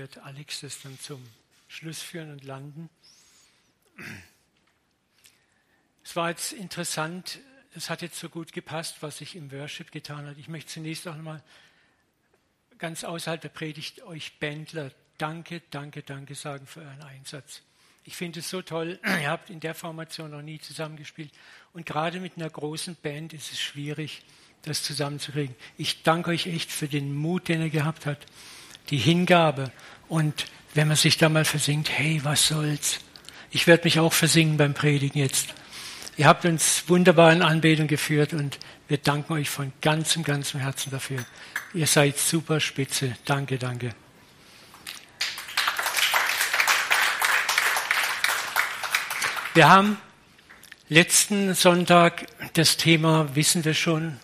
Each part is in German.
wird Alex das dann zum Schluss führen und landen. Es war jetzt interessant, es hat jetzt so gut gepasst, was sich im Worship getan hat. Ich möchte zunächst auch nochmal ganz außerhalb der Predigt euch Bändler danke, danke, danke sagen für euren Einsatz. Ich finde es so toll, ihr habt in der Formation noch nie zusammengespielt und gerade mit einer großen Band ist es schwierig, das zusammenzukriegen. Ich danke euch echt für den Mut, den ihr gehabt habt, die Hingabe und wenn man sich da mal versingt, hey, was soll's? Ich werde mich auch versingen beim Predigen jetzt. Ihr habt uns wunderbar in Anbetung geführt und wir danken euch von ganzem, ganzem Herzen dafür. Ihr seid super spitze. Danke, danke. Wir haben letzten Sonntag das Thema Wissen wir schon,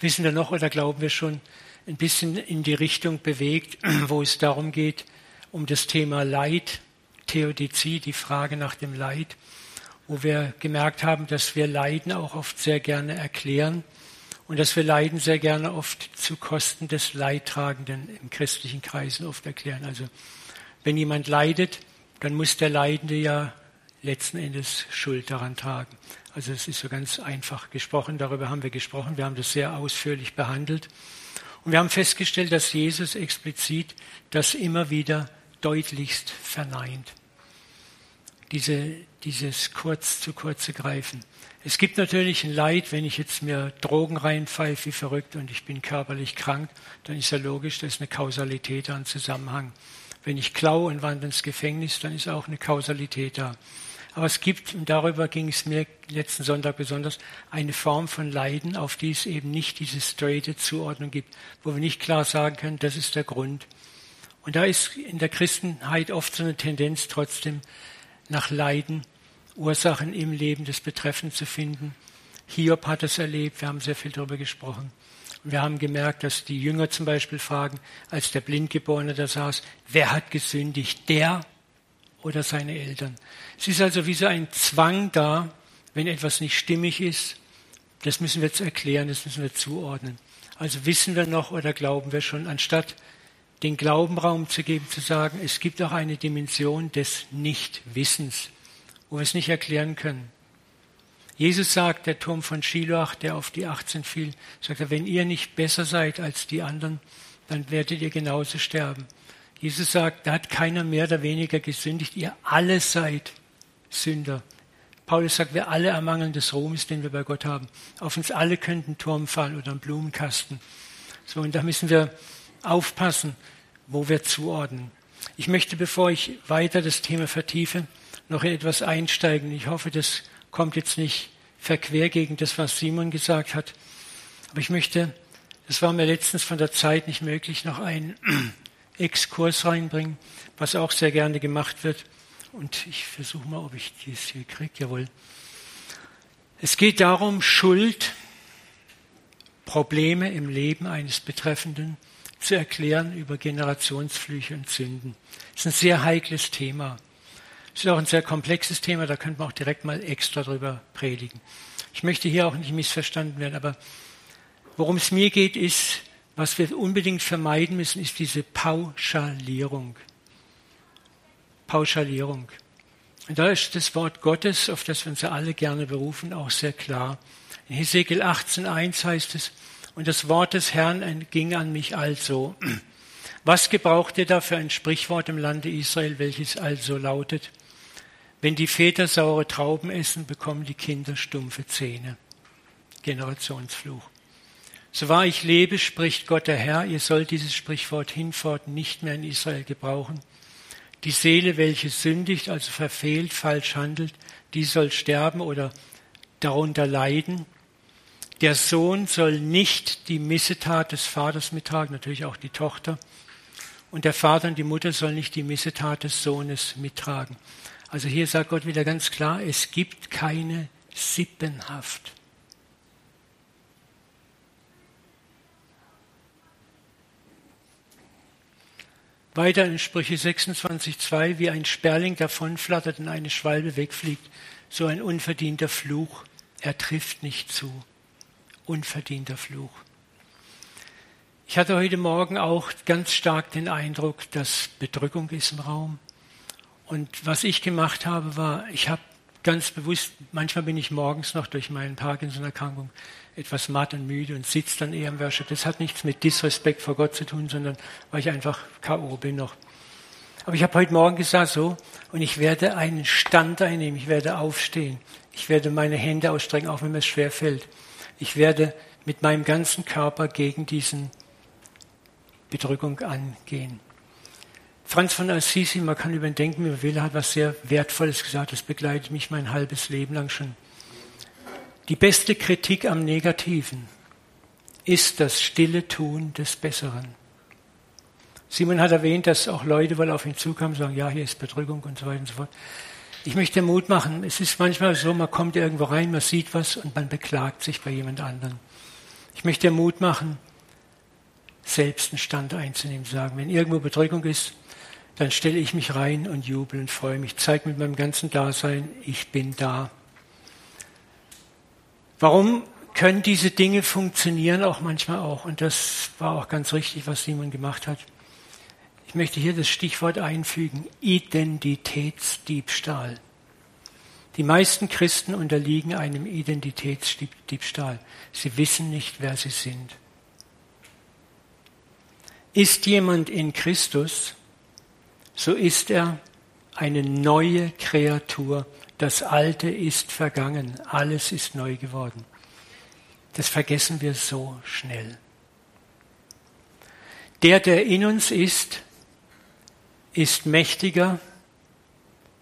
wissen wir noch oder glauben wir schon, ein bisschen in die Richtung bewegt, wo es darum geht, um das Thema Leid, Theodizie, die Frage nach dem Leid, wo wir gemerkt haben, dass wir Leiden auch oft sehr gerne erklären und dass wir Leiden sehr gerne oft zu Kosten des Leidtragenden im christlichen Kreisen oft erklären. Also wenn jemand leidet, dann muss der Leidende ja letzten Endes Schuld daran tragen. Also es ist so ganz einfach gesprochen, darüber haben wir gesprochen, wir haben das sehr ausführlich behandelt. Und wir haben festgestellt, dass Jesus explizit das immer wieder deutlichst verneint. Diese, dieses kurz zu kurze Greifen. Es gibt natürlich ein Leid, wenn ich jetzt mir Drogen reinpfeife wie verrückt und ich bin körperlich krank, dann ist ja logisch, da ist eine Kausalität da, ein Zusammenhang. Wenn ich klaue und wandere ins Gefängnis, dann ist auch eine Kausalität da. Aber es gibt, und darüber ging es mir letzten Sonntag besonders, eine Form von Leiden, auf die es eben nicht diese straighte Zuordnung gibt, wo wir nicht klar sagen können, das ist der Grund. Und da ist in der Christenheit oft so eine Tendenz trotzdem nach Leiden, Ursachen im Leben des Betreffenden zu finden. Hiob hat es erlebt, wir haben sehr viel darüber gesprochen. Wir haben gemerkt, dass die Jünger zum Beispiel fragen, als der Blindgeborene da saß, wer hat gesündigt, der oder seine Eltern. Es ist also wie so ein Zwang da, wenn etwas nicht stimmig ist. Das müssen wir jetzt erklären, das müssen wir zuordnen. Also wissen wir noch oder glauben wir schon, anstatt den Glaubenraum zu geben, zu sagen, es gibt auch eine Dimension des Nichtwissens, wo wir es nicht erklären können. Jesus sagt, der Turm von Shiloach, der auf die 18 fiel, sagt er, wenn ihr nicht besser seid als die anderen, dann werdet ihr genauso sterben. Jesus sagt, da hat keiner mehr oder weniger gesündigt, ihr alle seid Sünder. Paulus sagt, wir alle ermangeln des Ruhmes, den wir bei Gott haben. Auf uns alle könnte ein Turm fallen oder ein Blumenkasten. So, und da müssen wir aufpassen, wo wir zuordnen. Ich möchte, bevor ich weiter das Thema vertiefe, noch in etwas einsteigen. Ich hoffe, das kommt jetzt nicht verquer gegen das, was Simon gesagt hat. Aber ich möchte, das war mir letztens von der Zeit nicht möglich, noch einen Exkurs reinbringen, was auch sehr gerne gemacht wird. Und ich versuche mal, ob ich dies hier kriege. Jawohl. Es geht darum, Schuld, Probleme im Leben eines Betreffenden zu erklären über Generationsflüche und Sünden. Das ist ein sehr heikles Thema. Es ist auch ein sehr komplexes Thema, da könnte man auch direkt mal extra drüber predigen. Ich möchte hier auch nicht missverstanden werden, aber worum es mir geht, ist, was wir unbedingt vermeiden müssen, ist diese Pauschalierung. Pauschalierung. Und da ist das Wort Gottes, auf das wir uns ja alle gerne berufen, auch sehr klar. In Hesekiel 18.1 heißt es, und das Wort des Herrn ging an mich also. Was gebraucht ihr da für ein Sprichwort im Lande Israel, welches also lautet, wenn die Väter saure Trauben essen, bekommen die Kinder stumpfe Zähne. Generationsfluch. So wahr ich lebe, spricht Gott der Herr, ihr sollt dieses Sprichwort hinfort nicht mehr in Israel gebrauchen. Die Seele, welche sündigt, also verfehlt, falsch handelt, die soll sterben oder darunter leiden. Der Sohn soll nicht die Missetat des Vaters mittragen, natürlich auch die Tochter. Und der Vater und die Mutter sollen nicht die Missetat des Sohnes mittragen. Also hier sagt Gott wieder ganz klar, es gibt keine Sippenhaft. Weiter in Sprüche 26,2, wie ein Sperling davonflattert und eine Schwalbe wegfliegt, so ein unverdienter Fluch, er trifft nicht zu. Unverdienter Fluch. Ich hatte heute Morgen auch ganz stark den Eindruck, dass Bedrückung ist im Raum. Und was ich gemacht habe, war, ich habe ganz bewusst, manchmal bin ich morgens noch durch meine Parkinson-Erkrankung etwas matt und müde und sitze dann eher am Worship. Das hat nichts mit Disrespekt vor Gott zu tun, sondern weil ich einfach K.O. bin noch. Aber ich habe heute Morgen gesagt, so, und ich werde einen Stand einnehmen, ich werde aufstehen, ich werde meine Hände ausstrecken, auch wenn mir es schwer fällt. Ich werde mit meinem ganzen Körper gegen diesen Bedrückung angehen. Franz von Assisi, man kann über ihn denken, wie man will, hat was sehr Wertvolles gesagt, das begleitet mich mein halbes Leben lang schon. Die beste Kritik am Negativen ist das stille Tun des Besseren. Simon hat erwähnt, dass auch Leute wohl auf ihn zukamen sagen, ja, hier ist Bedrückung und so weiter und so fort. Ich möchte Mut machen. Es ist manchmal so, man kommt irgendwo rein, man sieht was und man beklagt sich bei jemand anderem. Ich möchte Mut machen, selbst einen Stand einzunehmen, zu sagen, wenn irgendwo Bedrückung ist, dann stelle ich mich rein und jubel und freue mich, zeige mit meinem ganzen Dasein, ich bin da. Warum können diese Dinge funktionieren auch manchmal auch? Und das war auch ganz richtig, was Simon gemacht hat. Ich möchte hier das Stichwort einfügen, Identitätsdiebstahl. Die meisten Christen unterliegen einem Identitätsdiebstahl. Sie wissen nicht, wer sie sind. Ist jemand in Christus, so ist er eine neue Kreatur. Das Alte ist vergangen, alles ist neu geworden. Das vergessen wir so schnell. Der, der in uns ist, ist mächtiger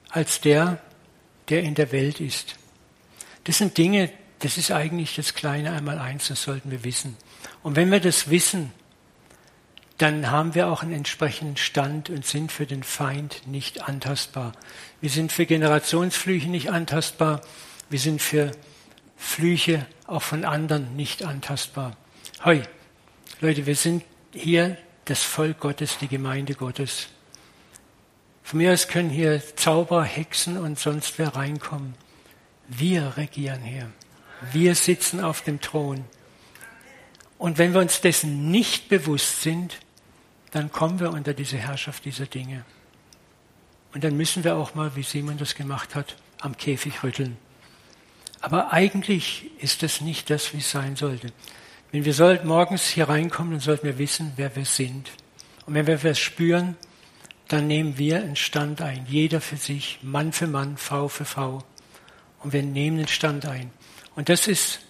als der, der in der Welt ist. Das sind Dinge, das ist eigentlich das kleine Einmaleins, das sollten wir wissen. Und wenn wir das wissen, dann haben wir auch einen entsprechenden Stand und sind für den Feind nicht antastbar. Wir sind für Generationsflüche nicht antastbar. Wir sind für Flüche auch von anderen nicht antastbar. Hoi, Leute, wir sind hier das Volk Gottes, die Gemeinde Gottes. Von mir aus können hier Zauber, Hexen und sonst wer reinkommen. Wir regieren hier. Wir sitzen auf dem Thron. Und wenn wir uns dessen nicht bewusst sind, dann kommen wir unter diese Herrschaft dieser Dinge. Und dann müssen wir auch mal, wie Simon das gemacht hat, am Käfig rütteln. Aber eigentlich ist das nicht das, wie es sein sollte. Wenn wir sollten morgens hier reinkommen, dann sollten wir wissen, wer wir sind. Und wenn wir das spüren, dann nehmen wir einen Stand ein. Jeder für sich, Mann für Mann, Frau für Frau. Und wir nehmen einen Stand ein. Und das ist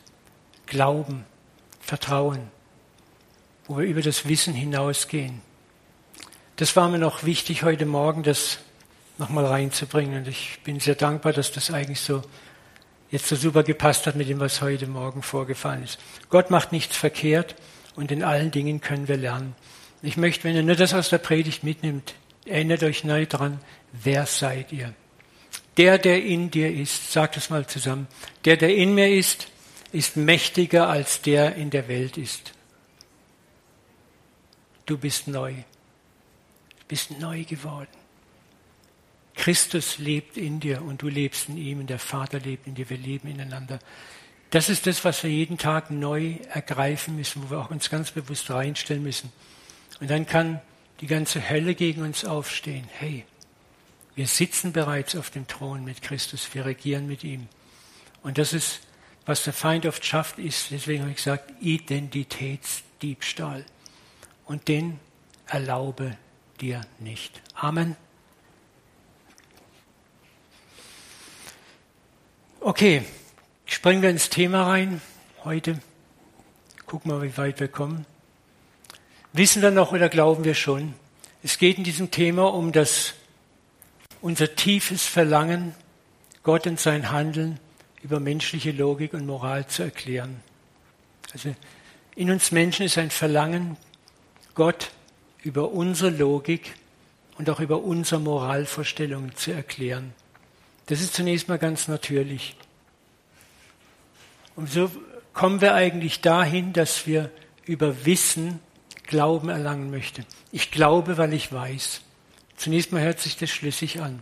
Glauben, Vertrauen, wo wir über das Wissen hinausgehen. Das war mir noch wichtig heute Morgen, das nochmal reinzubringen. Und ich bin sehr dankbar, dass das eigentlich so jetzt so super gepasst hat mit dem, was heute Morgen vorgefallen ist. Gott macht nichts verkehrt und in allen Dingen können wir lernen. Ich möchte, wenn ihr nur das aus der Predigt mitnimmt, erinnert euch neu dran, wer seid ihr? Der, der in dir ist, sagt es mal zusammen, der, der in mir ist, ist mächtiger als der in der Welt ist. Du bist neu bist neu geworden. Christus lebt in dir und du lebst in ihm und der Vater lebt in dir. Wir leben ineinander. Das ist das, was wir jeden Tag neu ergreifen müssen, wo wir auch uns ganz bewusst reinstellen müssen. Und dann kann die ganze Hölle gegen uns aufstehen. Hey, wir sitzen bereits auf dem Thron mit Christus, wir regieren mit ihm. Und das ist, was der Feind oft schafft, ist, deswegen habe ich gesagt, Identitätsdiebstahl. Und den erlaube dir nicht. Amen. Okay, springen wir ins Thema rein heute. Gucken wir, wie weit wir kommen. Wissen wir noch oder glauben wir schon? Es geht in diesem Thema um das, unser tiefes Verlangen, Gott und sein Handeln über menschliche Logik und Moral zu erklären. Also in uns Menschen ist ein Verlangen, Gott über unsere Logik und auch über unsere Moralvorstellungen zu erklären. Das ist zunächst mal ganz natürlich. Und so kommen wir eigentlich dahin, dass wir über Wissen Glauben erlangen möchten. Ich glaube, weil ich weiß. Zunächst mal hört sich das schlüssig an.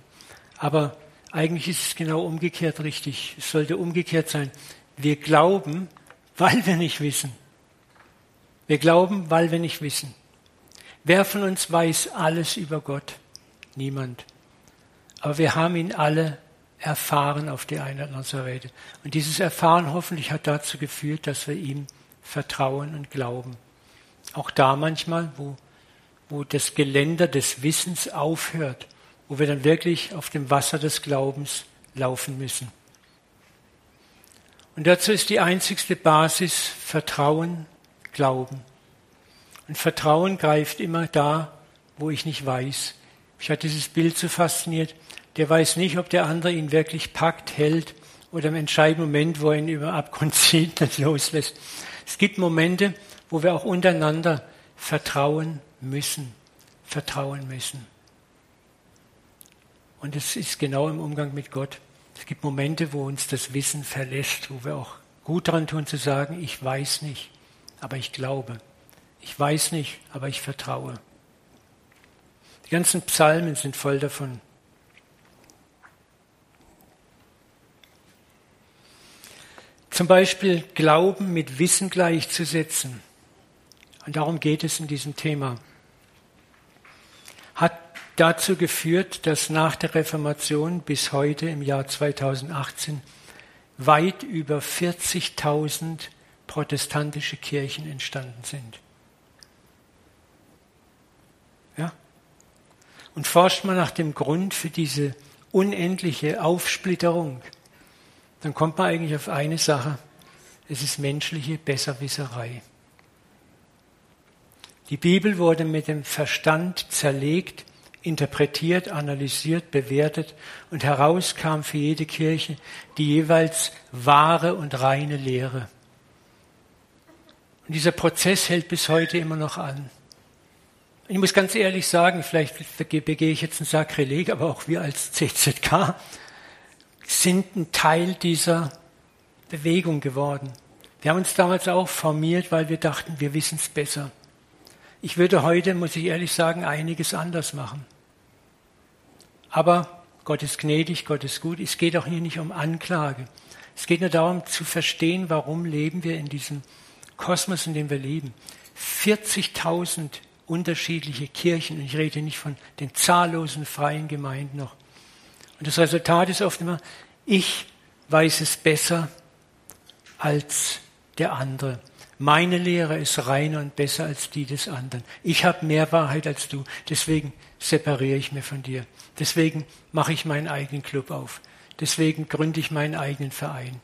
Aber eigentlich ist es genau umgekehrt richtig. Es sollte umgekehrt sein. Wir glauben, weil wir nicht wissen. Wir glauben, weil wir nicht wissen. Wer von uns weiß alles über Gott? Niemand. Aber wir haben ihn alle erfahren auf die oder andere Weise. Und dieses Erfahren hoffentlich hat dazu geführt, dass wir ihm vertrauen und glauben. Auch da manchmal, wo, wo das Geländer des Wissens aufhört, wo wir dann wirklich auf dem Wasser des Glaubens laufen müssen. Und dazu ist die einzigste Basis Vertrauen, Glauben. Und Vertrauen greift immer da, wo ich nicht weiß. Ich hatte dieses Bild so fasziniert. Der weiß nicht, ob der andere ihn wirklich packt, hält oder im entscheidenden Moment, wo er ihn über Abgrund zieht, das loslässt. Es gibt Momente, wo wir auch untereinander vertrauen müssen. Vertrauen müssen. Und es ist genau im Umgang mit Gott. Es gibt Momente, wo uns das Wissen verlässt, wo wir auch gut daran tun zu sagen, ich weiß nicht, aber ich glaube. Ich weiß nicht, aber ich vertraue. Die ganzen Psalmen sind voll davon. Zum Beispiel Glauben mit Wissen gleichzusetzen. Und darum geht es in diesem Thema. Hat dazu geführt, dass nach der Reformation bis heute im Jahr 2018 weit über 40.000 protestantische Kirchen entstanden sind. Und forscht man nach dem Grund für diese unendliche Aufsplitterung, dann kommt man eigentlich auf eine Sache. Es ist menschliche Besserwisserei. Die Bibel wurde mit dem Verstand zerlegt interpretiert, analysiert, bewertet und heraus kam für jede Kirche die jeweils wahre und reine Lehre. Und dieser Prozess hält bis heute immer noch an. Ich muss ganz ehrlich sagen, vielleicht begehe ich jetzt ein Sakrileg, aber auch wir als CZK sind ein Teil dieser Bewegung geworden. Wir haben uns damals auch formiert, weil wir dachten, wir wissen es besser. Ich würde heute, muss ich ehrlich sagen, einiges anders machen. Aber Gott ist gnädig, Gott ist gut. Es geht auch hier nicht um Anklage. Es geht nur darum zu verstehen, warum leben wir in diesem Kosmos, in dem wir leben. 40.000 unterschiedliche Kirchen. Und ich rede nicht von den zahllosen freien Gemeinden noch. Und das Resultat ist oft immer, ich weiß es besser als der andere. Meine Lehre ist reiner und besser als die des anderen. Ich habe mehr Wahrheit als du. Deswegen separiere ich mir von dir. Deswegen mache ich meinen eigenen Club auf. Deswegen gründe ich meinen eigenen Verein.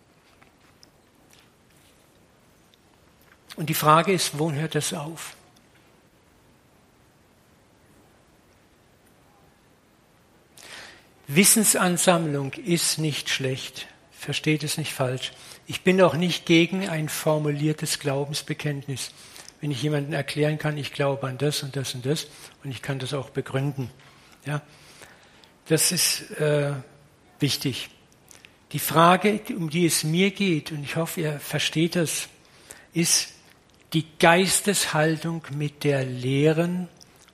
Und die Frage ist, wo hört das auf? Wissensansammlung ist nicht schlecht. Versteht es nicht falsch. Ich bin auch nicht gegen ein formuliertes Glaubensbekenntnis. Wenn ich jemandem erklären kann, ich glaube an das und das und das und ich kann das auch begründen. Ja, das ist äh, wichtig. Die Frage, um die es mir geht, und ich hoffe, ihr versteht das, ist die Geisteshaltung, mit der Lehren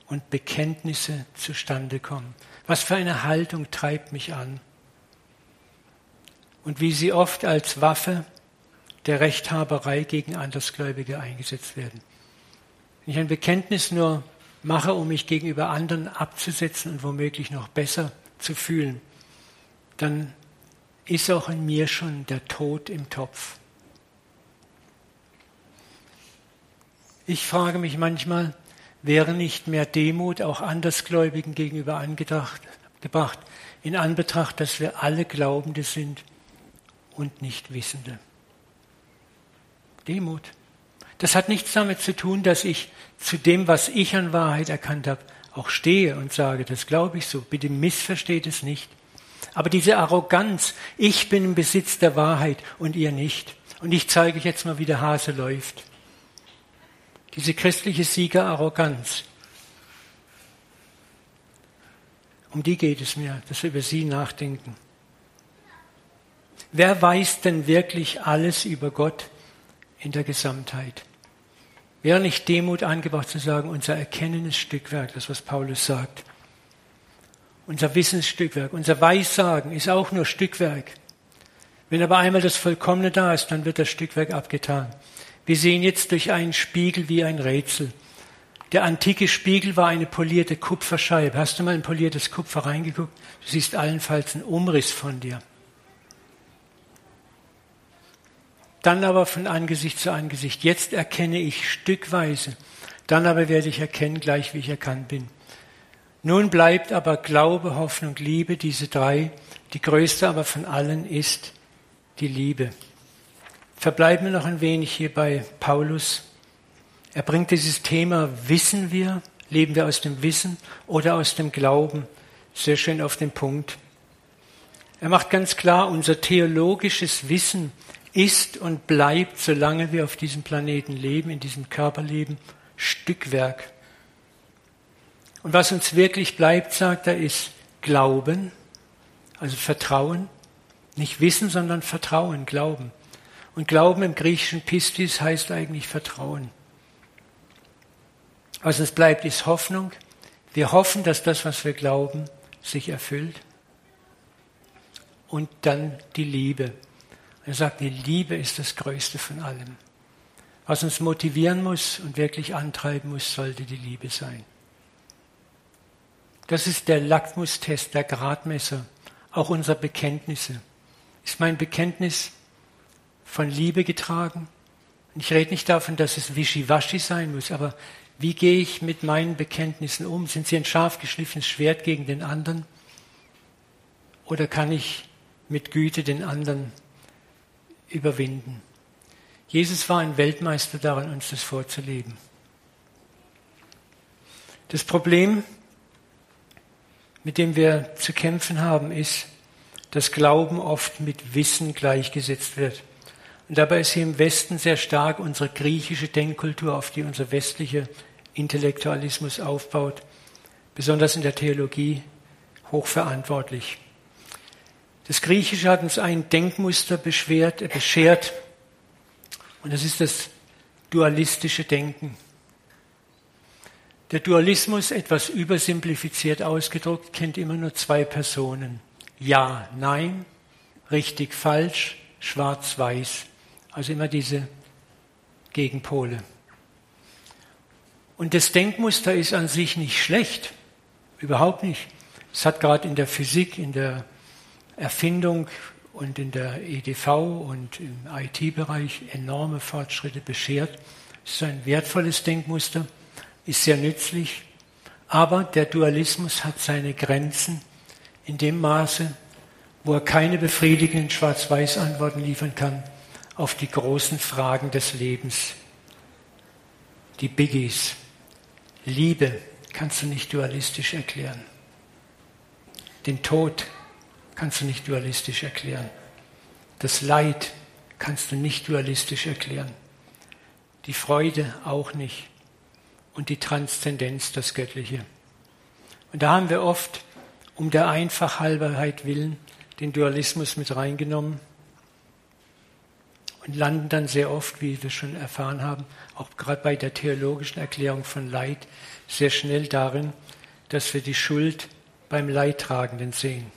und Bekenntnisse zustande kommen. Was für eine Haltung treibt mich an? Und wie sie oft als Waffe der Rechthaberei gegen Andersgläubige eingesetzt werden. Wenn ich ein Bekenntnis nur mache, um mich gegenüber anderen abzusetzen und womöglich noch besser zu fühlen, dann ist auch in mir schon der Tod im Topf. Ich frage mich manchmal, wäre nicht mehr Demut auch Andersgläubigen gegenüber angebracht, in Anbetracht, dass wir alle Glaubende sind und nicht Wissende. Demut. Das hat nichts damit zu tun, dass ich zu dem, was ich an Wahrheit erkannt habe, auch stehe und sage, das glaube ich so. Bitte missversteht es nicht. Aber diese Arroganz, ich bin im Besitz der Wahrheit und ihr nicht. Und ich zeige euch jetzt mal, wie der Hase läuft. Diese christliche Siegerarroganz, um die geht es mir, dass wir über sie nachdenken. Wer weiß denn wirklich alles über Gott in der Gesamtheit? Wäre nicht Demut angebracht zu sagen, unser erkennendes Stückwerk, das was Paulus sagt, unser Wissensstückwerk, unser Weissagen ist auch nur Stückwerk. Wenn aber einmal das Vollkommene da ist, dann wird das Stückwerk abgetan. Wir sehen jetzt durch einen Spiegel wie ein Rätsel. Der antike Spiegel war eine polierte Kupferscheibe. Hast du mal ein poliertes Kupfer reingeguckt? Du siehst allenfalls einen Umriss von dir. Dann aber von Angesicht zu Angesicht. Jetzt erkenne ich stückweise. Dann aber werde ich erkennen, gleich wie ich erkannt bin. Nun bleibt aber Glaube, Hoffnung, Liebe, diese drei. Die größte aber von allen ist die Liebe. Verbleiben wir noch ein wenig hier bei Paulus. Er bringt dieses Thema, wissen wir, leben wir aus dem Wissen oder aus dem Glauben, sehr schön auf den Punkt. Er macht ganz klar, unser theologisches Wissen ist und bleibt, solange wir auf diesem Planeten leben, in diesem Körper leben, Stückwerk. Und was uns wirklich bleibt, sagt er, ist Glauben, also Vertrauen. Nicht Wissen, sondern Vertrauen, Glauben. Und Glauben im griechischen Pistis heißt eigentlich Vertrauen. Was uns bleibt, ist Hoffnung. Wir hoffen, dass das, was wir glauben, sich erfüllt. Und dann die Liebe. Er sagt, die Liebe ist das Größte von allem. Was uns motivieren muss und wirklich antreiben muss, sollte die Liebe sein. Das ist der Lackmustest, der Gradmesser, auch unserer Bekenntnisse. Ist mein Bekenntnis von Liebe getragen? ich rede nicht davon, dass es wischiwaschi sein muss, aber wie gehe ich mit meinen Bekenntnissen um? Sind sie ein scharf geschliffenes Schwert gegen den anderen? Oder kann ich mit Güte den anderen überwinden? Jesus war ein Weltmeister darin, uns das vorzuleben. Das Problem, mit dem wir zu kämpfen haben, ist, dass Glauben oft mit Wissen gleichgesetzt wird. Und dabei ist hier im Westen sehr stark unsere griechische Denkkultur, auf die unser westlicher Intellektualismus aufbaut, besonders in der Theologie hochverantwortlich. Das Griechische hat uns ein Denkmuster beschwert, äh, beschert, und das ist das dualistische Denken. Der Dualismus, etwas übersimplifiziert ausgedruckt, kennt immer nur zwei Personen. Ja, nein, richtig, falsch, schwarz, weiß. Also immer diese Gegenpole. Und das Denkmuster ist an sich nicht schlecht, überhaupt nicht. Es hat gerade in der Physik, in der Erfindung und in der EDV und im IT-Bereich enorme Fortschritte beschert. Es ist ein wertvolles Denkmuster, ist sehr nützlich, aber der Dualismus hat seine Grenzen in dem Maße, wo er keine befriedigenden Schwarz-Weiß-Antworten liefern kann auf die großen Fragen des Lebens, die Biggies. Liebe kannst du nicht dualistisch erklären. Den Tod kannst du nicht dualistisch erklären. Das Leid kannst du nicht dualistisch erklären. Die Freude auch nicht. Und die Transzendenz, das Göttliche. Und da haben wir oft um der Einfachhalberheit willen den Dualismus mit reingenommen und landen dann sehr oft, wie wir schon erfahren haben, auch gerade bei der theologischen Erklärung von Leid, sehr schnell darin, dass wir die Schuld beim Leidtragenden sehen.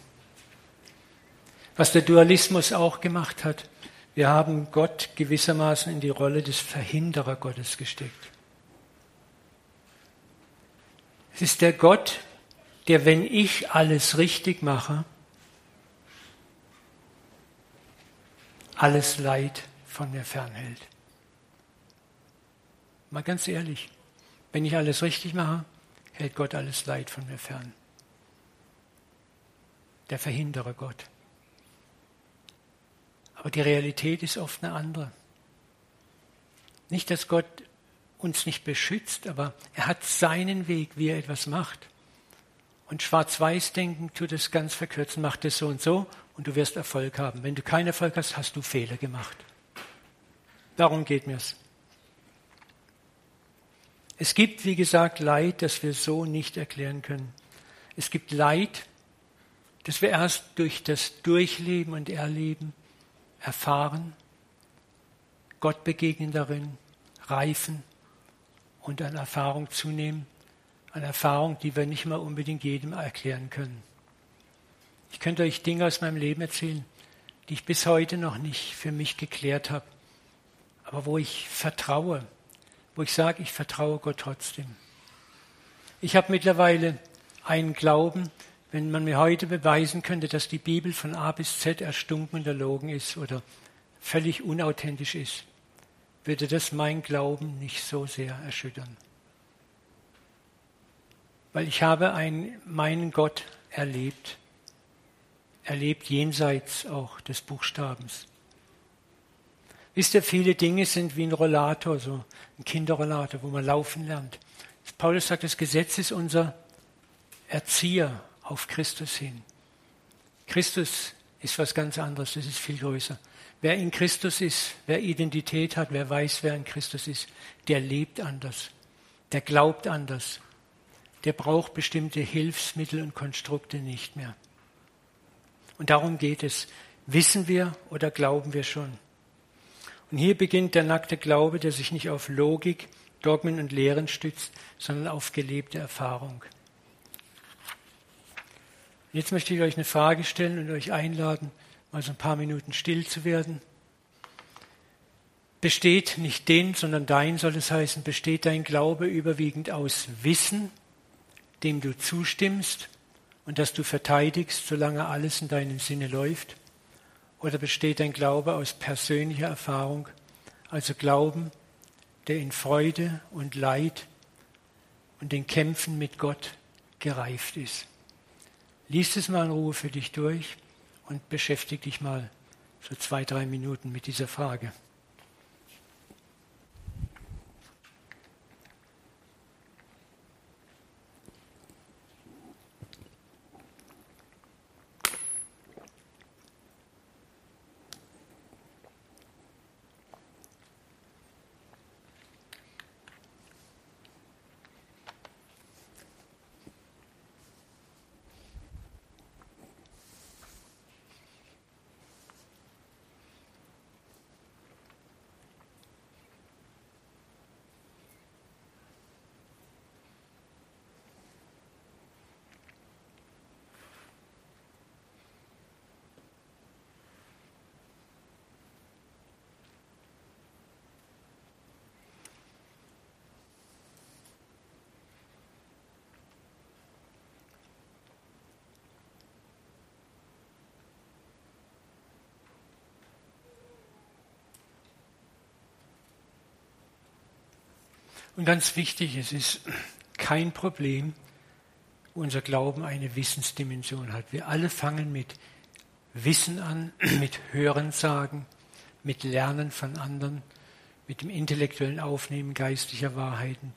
Was der Dualismus auch gemacht hat, wir haben Gott gewissermaßen in die Rolle des Verhinderer Gottes gesteckt. Es ist der Gott, der, wenn ich alles richtig mache, alles Leid von mir fernhält. Mal ganz ehrlich, wenn ich alles richtig mache, hält Gott alles Leid von mir fern. Der Verhinderer Gott. Aber die Realität ist oft eine andere. Nicht, dass Gott uns nicht beschützt, aber er hat seinen Weg, wie er etwas macht. Und Schwarz-Weiß-Denken tut es ganz verkürzen, macht es so und so und du wirst Erfolg haben. Wenn du keinen Erfolg hast, hast du Fehler gemacht. Darum geht mir's. Es gibt, wie gesagt, Leid, das wir so nicht erklären können. Es gibt Leid, das wir erst durch das Durchleben und Erleben erfahren, Gott begegnen darin, reifen und an Erfahrung zunehmen, an Erfahrung, die wir nicht mal unbedingt jedem erklären können. Ich könnte euch Dinge aus meinem Leben erzählen, die ich bis heute noch nicht für mich geklärt habe. Aber wo ich vertraue, wo ich sage, ich vertraue Gott trotzdem. Ich habe mittlerweile einen Glauben, wenn man mir heute beweisen könnte, dass die Bibel von A bis Z erstunken und erlogen ist oder völlig unauthentisch ist, würde das mein Glauben nicht so sehr erschüttern. Weil ich habe einen, meinen Gott erlebt, erlebt jenseits auch des Buchstabens. Wisst ihr, viele Dinge sind wie ein Rollator, so ein Kinderrollator, wo man laufen lernt. Paulus sagt, das Gesetz ist unser Erzieher auf Christus hin. Christus ist was ganz anderes, das ist viel größer. Wer in Christus ist, wer Identität hat, wer weiß, wer in Christus ist, der lebt anders, der glaubt anders, der braucht bestimmte Hilfsmittel und Konstrukte nicht mehr. Und darum geht es. Wissen wir oder glauben wir schon? Und hier beginnt der nackte Glaube, der sich nicht auf Logik, Dogmen und Lehren stützt, sondern auf gelebte Erfahrung. Jetzt möchte ich euch eine Frage stellen und euch einladen, mal so ein paar Minuten still zu werden. Besteht nicht den, sondern dein soll es heißen, besteht dein Glaube überwiegend aus Wissen, dem du zustimmst und das du verteidigst, solange alles in deinem Sinne läuft? Oder besteht dein Glaube aus persönlicher Erfahrung, also Glauben, der in Freude und Leid und den Kämpfen mit Gott gereift ist? Lies es mal in Ruhe für dich durch und beschäftige dich mal so zwei, drei Minuten mit dieser Frage. Und ganz wichtig, es ist kein Problem, unser Glauben eine Wissensdimension hat. Wir alle fangen mit Wissen an, mit Hörensagen, mit Lernen von anderen, mit dem intellektuellen Aufnehmen geistlicher Wahrheiten.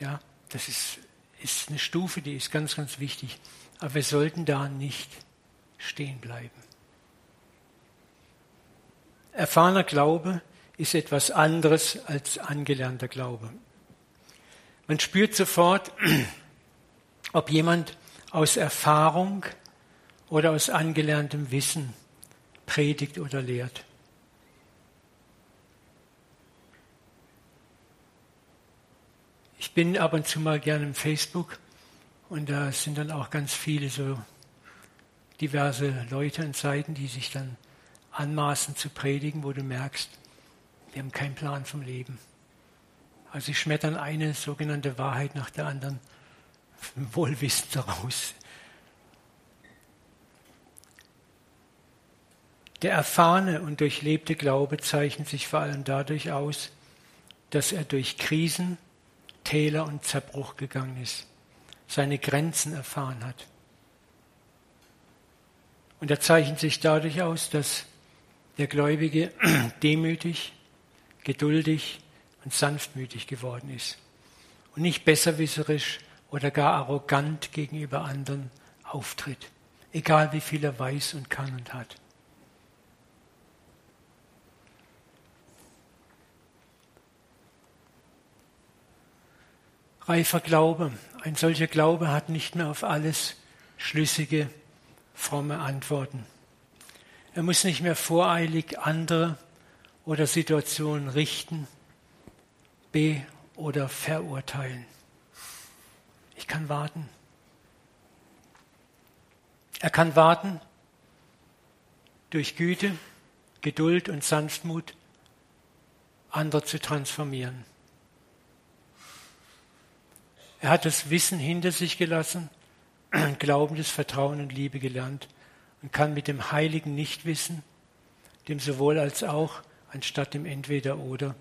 Ja, das ist, ist eine Stufe, die ist ganz, ganz wichtig. Aber wir sollten da nicht stehen bleiben. Erfahrener Glaube ist etwas anderes als angelernter Glaube. Man spürt sofort, ob jemand aus Erfahrung oder aus angelerntem Wissen predigt oder lehrt. Ich bin ab und zu mal gerne im Facebook und da sind dann auch ganz viele so diverse Leute und Seiten, die sich dann anmaßen zu predigen, wo du merkst, wir haben keinen Plan vom Leben. Also sie schmettern eine sogenannte Wahrheit nach der anderen wohlwissend daraus. Der erfahrene und durchlebte Glaube zeichnet sich vor allem dadurch aus, dass er durch Krisen, Täler und Zerbruch gegangen ist, seine Grenzen erfahren hat. Und er zeichnet sich dadurch aus, dass der Gläubige demütig, geduldig und sanftmütig geworden ist und nicht besserwisserisch oder gar arrogant gegenüber anderen auftritt, egal wie viel er weiß und kann und hat. Reifer Glaube. Ein solcher Glaube hat nicht mehr auf alles schlüssige, fromme Antworten. Er muss nicht mehr voreilig andere oder Situationen richten, be- oder verurteilen. Ich kann warten. Er kann warten durch Güte, Geduld und Sanftmut andere zu transformieren. Er hat das Wissen hinter sich gelassen, Glaubendes Vertrauen und Liebe gelernt und kann mit dem heiligen Nichtwissen, dem sowohl als auch, anstatt dem Entweder oder,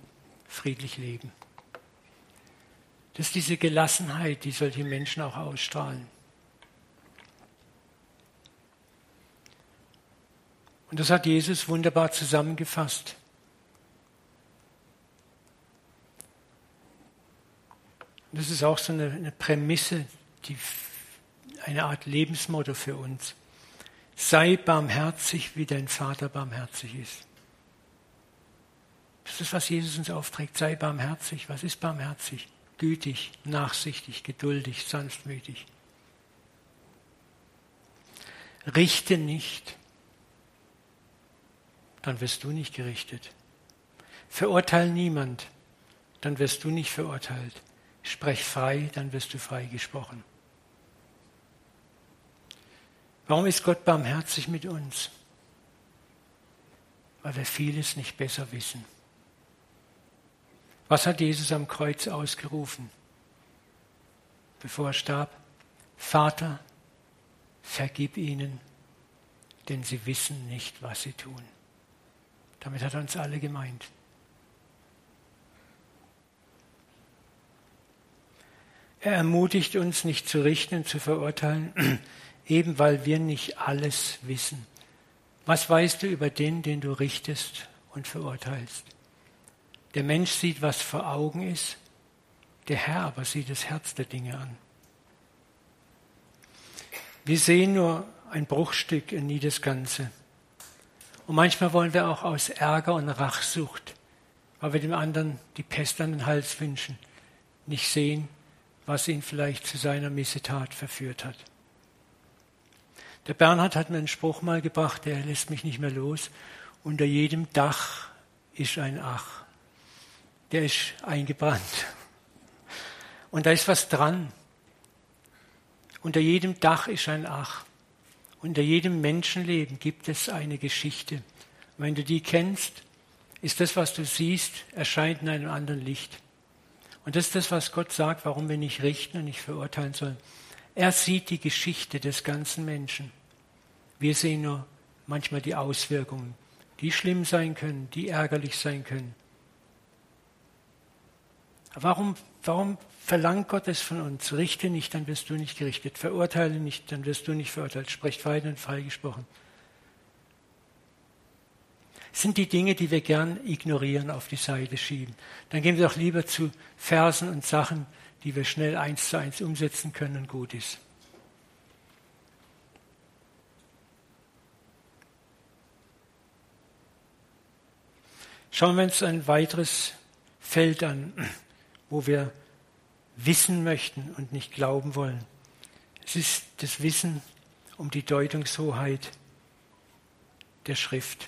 friedlich leben. Das ist diese Gelassenheit, die solche Menschen auch ausstrahlen. Und das hat Jesus wunderbar zusammengefasst. Und das ist auch so eine, eine Prämisse, die, eine Art Lebensmotto für uns. Sei barmherzig, wie dein Vater barmherzig ist. Das ist, was Jesus uns aufträgt. Sei barmherzig. Was ist barmherzig? Gütig, nachsichtig, geduldig, sanftmütig. Richte nicht, dann wirst du nicht gerichtet. Verurteile niemand, dann wirst du nicht verurteilt. Sprech frei, dann wirst du frei gesprochen. Warum ist Gott barmherzig mit uns? Weil wir vieles nicht besser wissen. Was hat Jesus am Kreuz ausgerufen, bevor er starb? Vater, vergib ihnen, denn sie wissen nicht, was sie tun. Damit hat er uns alle gemeint. Er ermutigt uns, nicht zu richten und zu verurteilen, eben weil wir nicht alles wissen. Was weißt du über den, den du richtest und verurteilst? Der Mensch sieht, was vor Augen ist, der Herr aber sieht das Herz der Dinge an. Wir sehen nur ein Bruchstück in nie das Ganze. Und manchmal wollen wir auch aus Ärger und Rachsucht, weil wir dem anderen die Pest an den Hals wünschen, nicht sehen, was ihn vielleicht zu seiner Missetat verführt hat. Der Bernhard hat mir einen Spruch mal gebracht, der lässt mich nicht mehr los. Unter jedem Dach ist ein Ach. Der ist eingebrannt. Und da ist was dran. Unter jedem Dach ist ein Ach. Unter jedem Menschenleben gibt es eine Geschichte. Und wenn du die kennst, ist das, was du siehst, erscheint in einem anderen Licht. Und das ist das, was Gott sagt, warum wir nicht richten und nicht verurteilen sollen. Er sieht die Geschichte des ganzen Menschen. Wir sehen nur manchmal die Auswirkungen, die schlimm sein können, die ärgerlich sein können. Warum, warum verlangt Gott es von uns? Richte nicht, dann wirst du nicht gerichtet. Verurteile nicht, dann wirst du nicht verurteilt. Sprecht weiter und freigesprochen sind die Dinge, die wir gern ignorieren, auf die Seite schieben. Dann gehen wir doch lieber zu Versen und Sachen, die wir schnell eins zu eins umsetzen können und gut ist. Schauen wir uns ein weiteres Feld an, wo wir wissen möchten und nicht glauben wollen. Es ist das Wissen um die Deutungshoheit der Schrift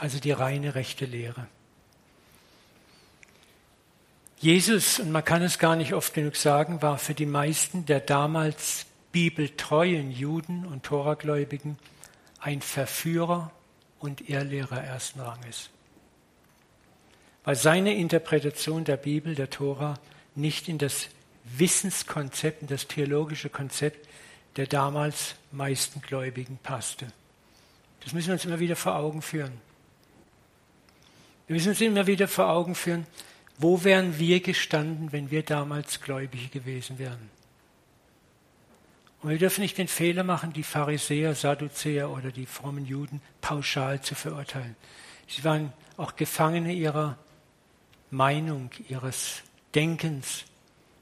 also die reine rechte Lehre. Jesus, und man kann es gar nicht oft genug sagen, war für die meisten der damals bibeltreuen Juden und Toragläubigen ein Verführer und Irrlehrer ersten Ranges. Weil seine Interpretation der Bibel, der Tora, nicht in das Wissenskonzept, in das theologische Konzept der damals meisten Gläubigen passte. Das müssen wir uns immer wieder vor Augen führen. Wir müssen uns immer wieder vor Augen führen, wo wären wir gestanden, wenn wir damals Gläubige gewesen wären. Und wir dürfen nicht den Fehler machen, die Pharisäer, Sadduzäer oder die frommen Juden pauschal zu verurteilen. Sie waren auch Gefangene ihrer Meinung, ihres Denkens,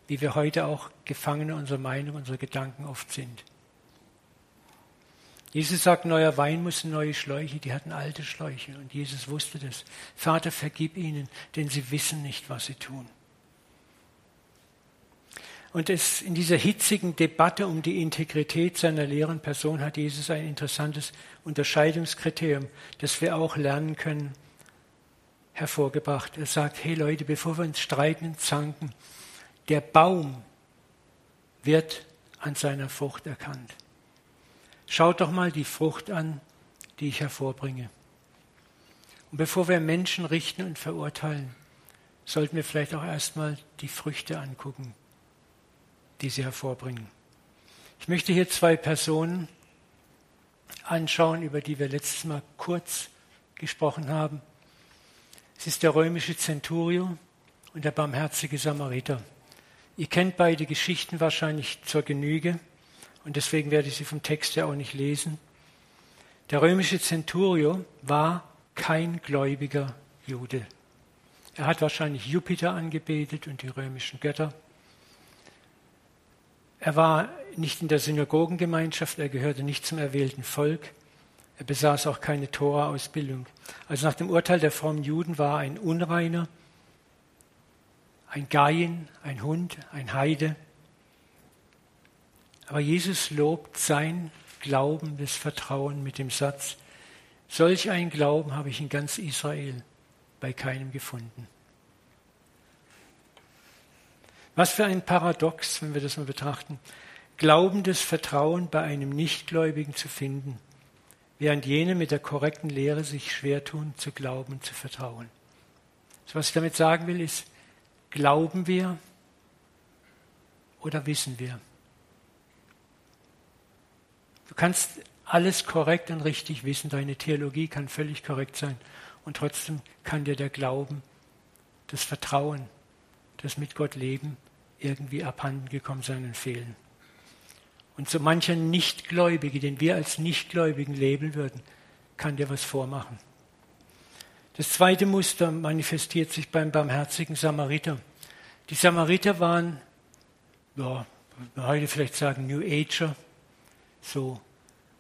wie wir heute auch Gefangene unserer Meinung, unserer Gedanken oft sind. Jesus sagt, neuer Wein muss in neue Schläuche, die hatten alte Schläuche und Jesus wusste das. Vater, vergib ihnen, denn sie wissen nicht, was sie tun. Und es, in dieser hitzigen Debatte um die Integrität seiner leeren Person hat Jesus ein interessantes Unterscheidungskriterium, das wir auch lernen können, hervorgebracht. Er sagt, hey Leute, bevor wir uns streiten und zanken, der Baum wird an seiner Frucht erkannt. Schaut doch mal die Frucht an, die ich hervorbringe. Und bevor wir Menschen richten und verurteilen, sollten wir vielleicht auch erstmal die Früchte angucken, die sie hervorbringen. Ich möchte hier zwei Personen anschauen, über die wir letztes Mal kurz gesprochen haben. Es ist der römische Centurio und der barmherzige Samariter. Ihr kennt beide Geschichten wahrscheinlich zur Genüge und deswegen werde ich sie vom Text ja auch nicht lesen. Der römische Centurio war kein gläubiger Jude. Er hat wahrscheinlich Jupiter angebetet und die römischen Götter. Er war nicht in der Synagogengemeinschaft, er gehörte nicht zum erwählten Volk. Er besaß auch keine Tora-Ausbildung. Also nach dem Urteil der frommen Juden war er ein Unreiner, ein Gaien, ein Hund, ein Heide. Aber Jesus lobt sein Glauben, das Vertrauen mit dem Satz, solch einen Glauben habe ich in ganz Israel bei keinem gefunden. Was für ein Paradox, wenn wir das mal betrachten. Glaubendes Vertrauen bei einem Nichtgläubigen zu finden, während jene mit der korrekten Lehre sich schwer tun, zu glauben und zu vertrauen. So, was ich damit sagen will, ist, glauben wir oder wissen wir? Du kannst alles korrekt und richtig wissen, deine Theologie kann völlig korrekt sein und trotzdem kann dir der Glauben, das Vertrauen, das mit Gott leben irgendwie abhanden gekommen sein und fehlen. Und so mancher Nichtgläubige, den wir als Nichtgläubigen labeln würden, kann dir was vormachen. Das zweite Muster manifestiert sich beim barmherzigen Samariter. Die Samariter waren, ja, heute vielleicht sagen New Ager, so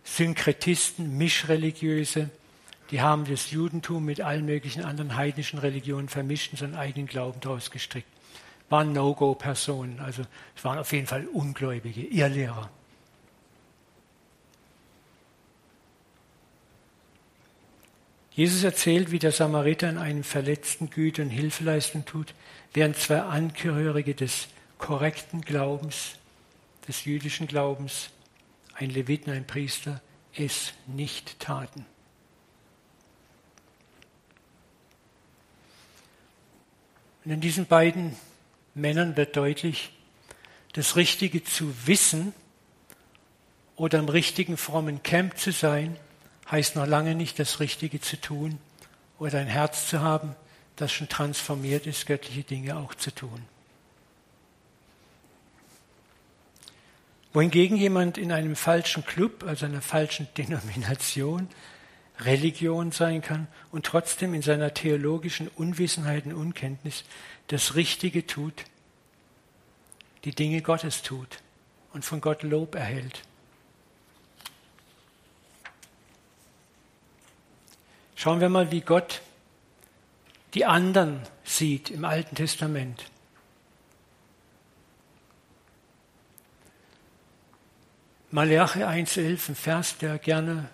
Synkretisten, Mischreligiöse, die haben das Judentum mit allen möglichen anderen heidnischen Religionen vermischt und seinen eigenen Glauben daraus gestrickt. Waren No-Go-Personen, also es waren auf jeden Fall Ungläubige, Irrlehrer. Jesus erzählt, wie der Samariter in einem Verletzten Güte und Hilfeleistung tut, während zwei Angehörige des korrekten Glaubens, des jüdischen Glaubens, ein Levit und ein Priester, es nicht taten. Und in diesen beiden Männern wird deutlich, das Richtige zu wissen oder im richtigen frommen Camp zu sein, heißt noch lange nicht, das Richtige zu tun oder ein Herz zu haben, das schon transformiert ist, göttliche Dinge auch zu tun. Wohingegen jemand in einem falschen Club, also einer falschen Denomination, Religion sein kann und trotzdem in seiner theologischen Unwissenheit und Unkenntnis das Richtige tut, die Dinge Gottes tut und von Gott Lob erhält. Schauen wir mal, wie Gott die anderen sieht im Alten Testament. Malachi 1,11, ein Vers, der gerne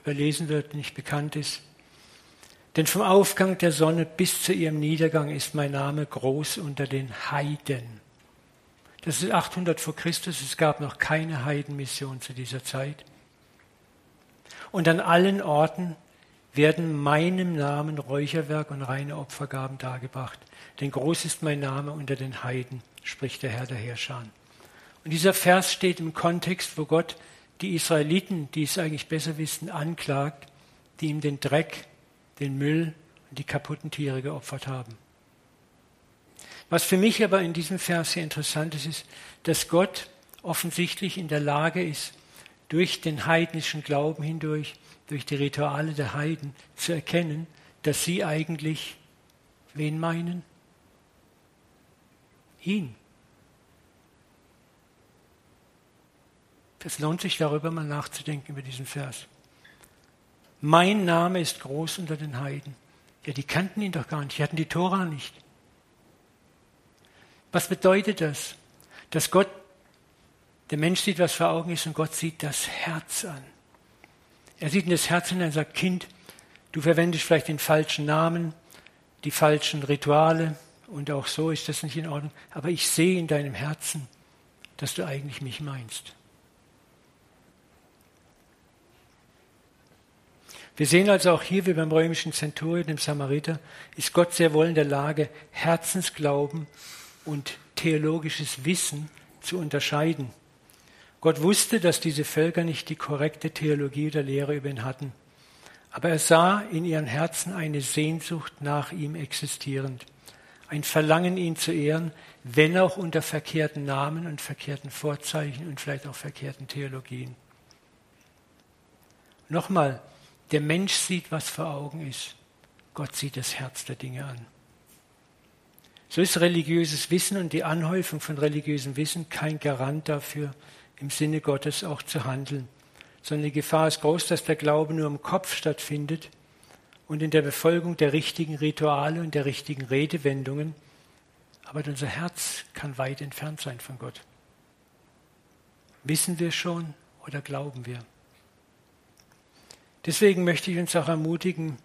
überlesen wird, nicht bekannt ist. Denn vom Aufgang der Sonne bis zu ihrem Niedergang ist mein Name groß unter den Heiden. Das ist 800 vor Christus, es gab noch keine Heidenmission zu dieser Zeit. Und an allen Orten werden meinem Namen Räucherwerk und reine Opfergaben dargebracht. Denn groß ist mein Name unter den Heiden, spricht der Herr der Herrscher. Und dieser Vers steht im Kontext, wo Gott die Israeliten, die es eigentlich besser wissen, anklagt, die ihm den Dreck, den Müll und die kaputten Tiere geopfert haben. Was für mich aber in diesem Vers sehr interessant ist, ist, dass Gott offensichtlich in der Lage ist, durch den heidnischen Glauben hindurch durch die Rituale der Heiden zu erkennen, dass sie eigentlich wen meinen? Ihn. Es lohnt sich darüber mal nachzudenken über diesen Vers. Mein Name ist groß unter den Heiden. Ja, die kannten ihn doch gar nicht, die hatten die Tora nicht. Was bedeutet das? Dass Gott, der Mensch sieht, was vor Augen ist und Gott sieht das Herz an. Er sieht in das Herz hinein und sagt, Kind, du verwendest vielleicht den falschen Namen, die falschen Rituale und auch so ist das nicht in Ordnung. Aber ich sehe in deinem Herzen, dass du eigentlich mich meinst. Wir sehen also auch hier, wie beim römischen Zenturion, dem Samariter, ist Gott sehr wohl in der Lage, Herzensglauben und theologisches Wissen zu unterscheiden. Gott wusste, dass diese Völker nicht die korrekte Theologie oder Lehre über ihn hatten. Aber er sah in ihren Herzen eine Sehnsucht nach ihm existierend, ein Verlangen, ihn zu ehren, wenn auch unter verkehrten Namen und verkehrten Vorzeichen und vielleicht auch verkehrten Theologien. Nochmal, der Mensch sieht, was vor Augen ist. Gott sieht das Herz der Dinge an. So ist religiöses Wissen und die Anhäufung von religiösem Wissen kein Garant dafür, im Sinne Gottes auch zu handeln, sondern die Gefahr ist groß, dass der Glaube nur im Kopf stattfindet und in der Befolgung der richtigen Rituale und der richtigen Redewendungen, aber unser Herz kann weit entfernt sein von Gott. Wissen wir schon oder glauben wir? Deswegen möchte ich uns auch ermutigen,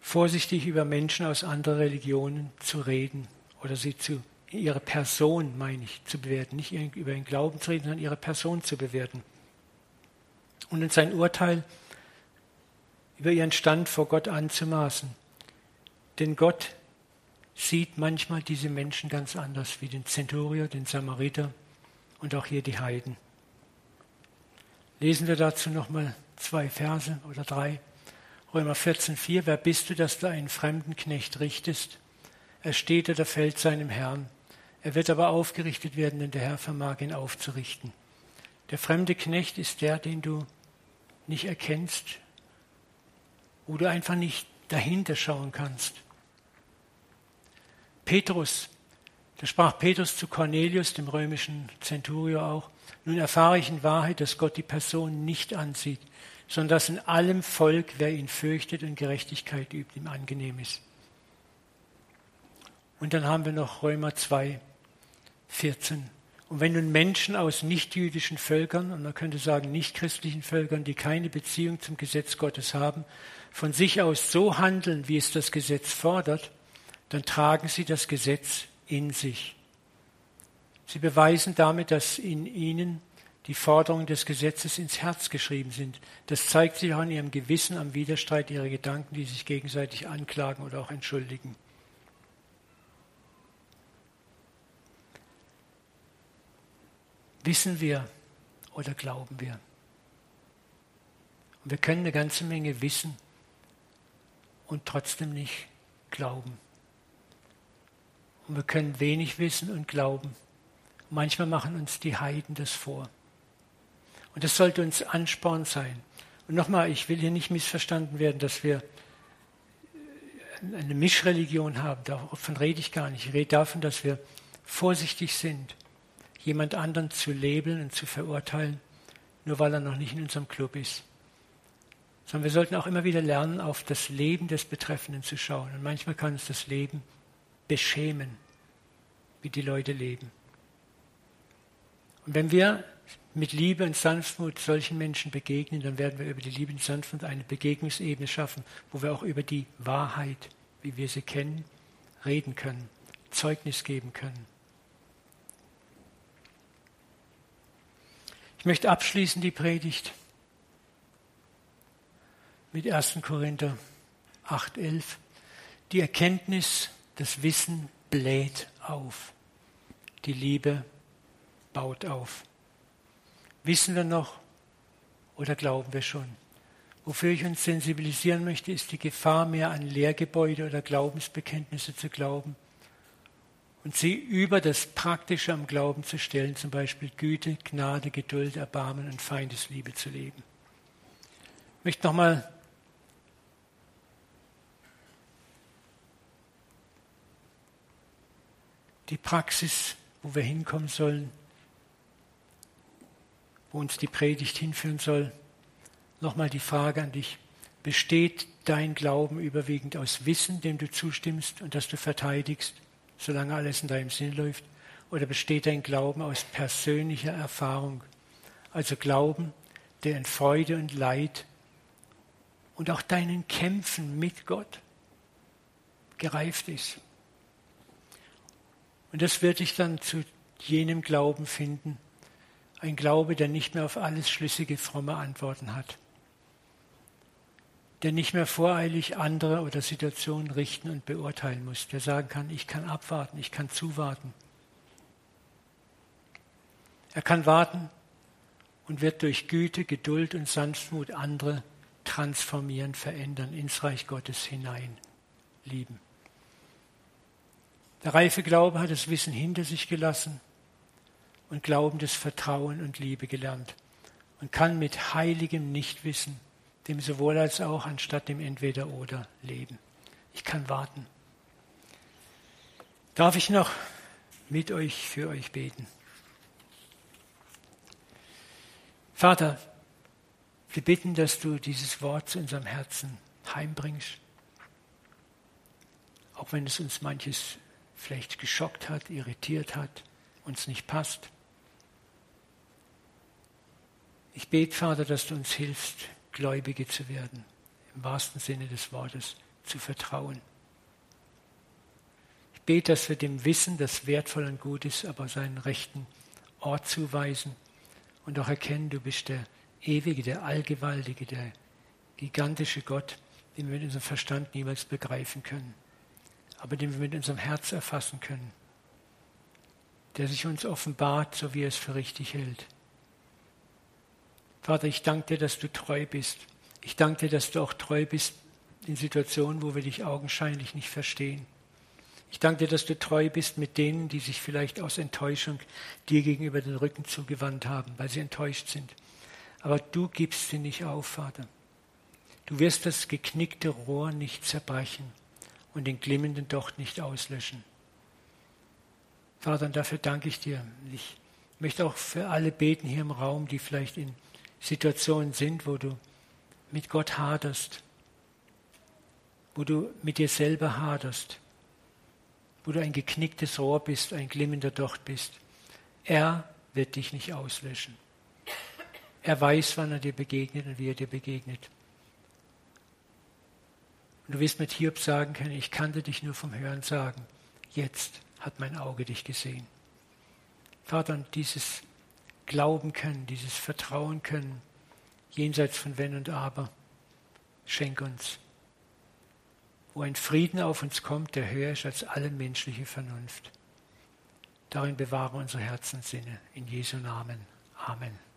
vorsichtig über Menschen aus anderen Religionen zu reden oder sie zu ihre Person, meine ich, zu bewerten. Nicht über ihren Glauben zu reden, sondern ihre Person zu bewerten. Und uns sein Urteil über ihren Stand vor Gott anzumaßen. Denn Gott sieht manchmal diese Menschen ganz anders, wie den Zenturier, den Samariter und auch hier die Heiden. Lesen wir dazu nochmal zwei Verse oder drei. Römer 14,4, wer bist du, dass du einen fremden Knecht richtest? Er steht oder fällt seinem Herrn. Er wird aber aufgerichtet werden, denn der Herr vermag ihn aufzurichten. Der fremde Knecht ist der, den du nicht erkennst, wo du einfach nicht dahinter schauen kannst. Petrus, da sprach Petrus zu Cornelius, dem römischen Zenturier auch, nun erfahre ich in Wahrheit, dass Gott die Person nicht ansieht, sondern dass in allem Volk, wer ihn fürchtet und Gerechtigkeit übt, ihm angenehm ist. Und dann haben wir noch Römer 2, 14. Und wenn nun Menschen aus nichtjüdischen Völkern, und man könnte sagen nichtchristlichen Völkern, die keine Beziehung zum Gesetz Gottes haben, von sich aus so handeln, wie es das Gesetz fordert, dann tragen sie das Gesetz in sich. Sie beweisen damit, dass in ihnen die Forderungen des Gesetzes ins Herz geschrieben sind. Das zeigt sich auch an ihrem Gewissen am Widerstreit ihrer Gedanken, die sich gegenseitig anklagen oder auch entschuldigen. Wissen wir oder glauben wir? Und wir können eine ganze Menge wissen und trotzdem nicht glauben. Und wir können wenig wissen und glauben. Manchmal machen uns die Heiden das vor. Und das sollte uns Ansporn sein. Und nochmal, ich will hier nicht missverstanden werden, dass wir eine Mischreligion haben. Davon rede ich gar nicht. Ich rede davon, dass wir vorsichtig sind, jemand anderen zu labeln und zu verurteilen, nur weil er noch nicht in unserem Club ist. Sondern wir sollten auch immer wieder lernen, auf das Leben des Betreffenden zu schauen. Und manchmal kann uns das Leben beschämen, wie die Leute leben. Und wenn wir mit Liebe und Sanftmut solchen Menschen begegnen, dann werden wir über die Liebe und Sanftmut eine Begegnungsebene schaffen, wo wir auch über die Wahrheit, wie wir sie kennen, reden können, Zeugnis geben können. Ich möchte abschließen die Predigt mit 1. Korinther 8.11. Die Erkenntnis, das Wissen bläht auf. Die Liebe baut auf. Wissen wir noch oder glauben wir schon? Wofür ich uns sensibilisieren möchte, ist die Gefahr, mehr an Lehrgebäude oder Glaubensbekenntnisse zu glauben und sie über das Praktische am Glauben zu stellen, zum Beispiel Güte, Gnade, Geduld, Erbarmen und Feindesliebe zu leben. Ich möchte nochmal die Praxis, wo wir hinkommen sollen, wo uns die Predigt hinführen soll, nochmal die Frage an dich. Besteht dein Glauben überwiegend aus Wissen, dem du zustimmst und das du verteidigst? Solange alles in deinem Sinn läuft? Oder besteht dein Glauben aus persönlicher Erfahrung? Also Glauben, der in Freude und Leid und auch deinen Kämpfen mit Gott gereift ist. Und das wird dich dann zu jenem Glauben finden, ein Glaube, der nicht mehr auf alles schlüssige, fromme Antworten hat. Der nicht mehr voreilig andere oder Situationen richten und beurteilen muss, der sagen kann, ich kann abwarten, ich kann zuwarten. Er kann warten und wird durch Güte, Geduld und Sanftmut andere transformieren, verändern, ins Reich Gottes hinein lieben. Der reife Glaube hat das Wissen hinter sich gelassen und glaubendes Vertrauen und Liebe gelernt und kann mit heiligem Nichtwissen, dem sowohl als auch anstatt dem Entweder-Oder leben. Ich kann warten. Darf ich noch mit euch für euch beten? Vater, wir bitten, dass du dieses Wort zu unserem Herzen heimbringst. Auch wenn es uns manches vielleicht geschockt hat, irritiert hat, uns nicht passt. Ich bete, Vater, dass du uns hilfst, Gläubige zu werden, im wahrsten Sinne des Wortes, zu vertrauen. Ich bete, dass wir dem Wissen, das wertvoll und gut ist, aber seinen rechten Ort zuweisen und auch erkennen, du bist der ewige, der allgewaltige, der gigantische Gott, den wir mit unserem Verstand niemals begreifen können, aber den wir mit unserem Herz erfassen können, der sich uns offenbart, so wie er es für richtig hält. Vater, ich danke dir, dass du treu bist. Ich danke dir, dass du auch treu bist in Situationen, wo wir dich augenscheinlich nicht verstehen. Ich danke dir, dass du treu bist mit denen, die sich vielleicht aus Enttäuschung dir gegenüber den Rücken zugewandt haben, weil sie enttäuscht sind. Aber du gibst sie nicht auf, Vater. Du wirst das geknickte Rohr nicht zerbrechen und den glimmenden Docht nicht auslöschen. Vater, und dafür danke ich dir. Ich möchte auch für alle beten hier im Raum, die vielleicht in Situationen sind, wo du mit Gott haderst, wo du mit dir selber haderst, wo du ein geknicktes Rohr bist, ein glimmender Docht bist. Er wird dich nicht auslöschen. Er weiß, wann er dir begegnet und wie er dir begegnet. Und du wirst mit Hiob sagen können, ich kannte dich nur vom Hören sagen. Jetzt hat mein Auge dich gesehen. Vater, dieses Glauben können, dieses Vertrauen können, jenseits von Wenn und Aber, schenk uns. Wo ein Frieden auf uns kommt, der höher ist als alle menschliche Vernunft. Darin bewahre unsere Herzenssinne. In Jesu Namen. Amen. Amen.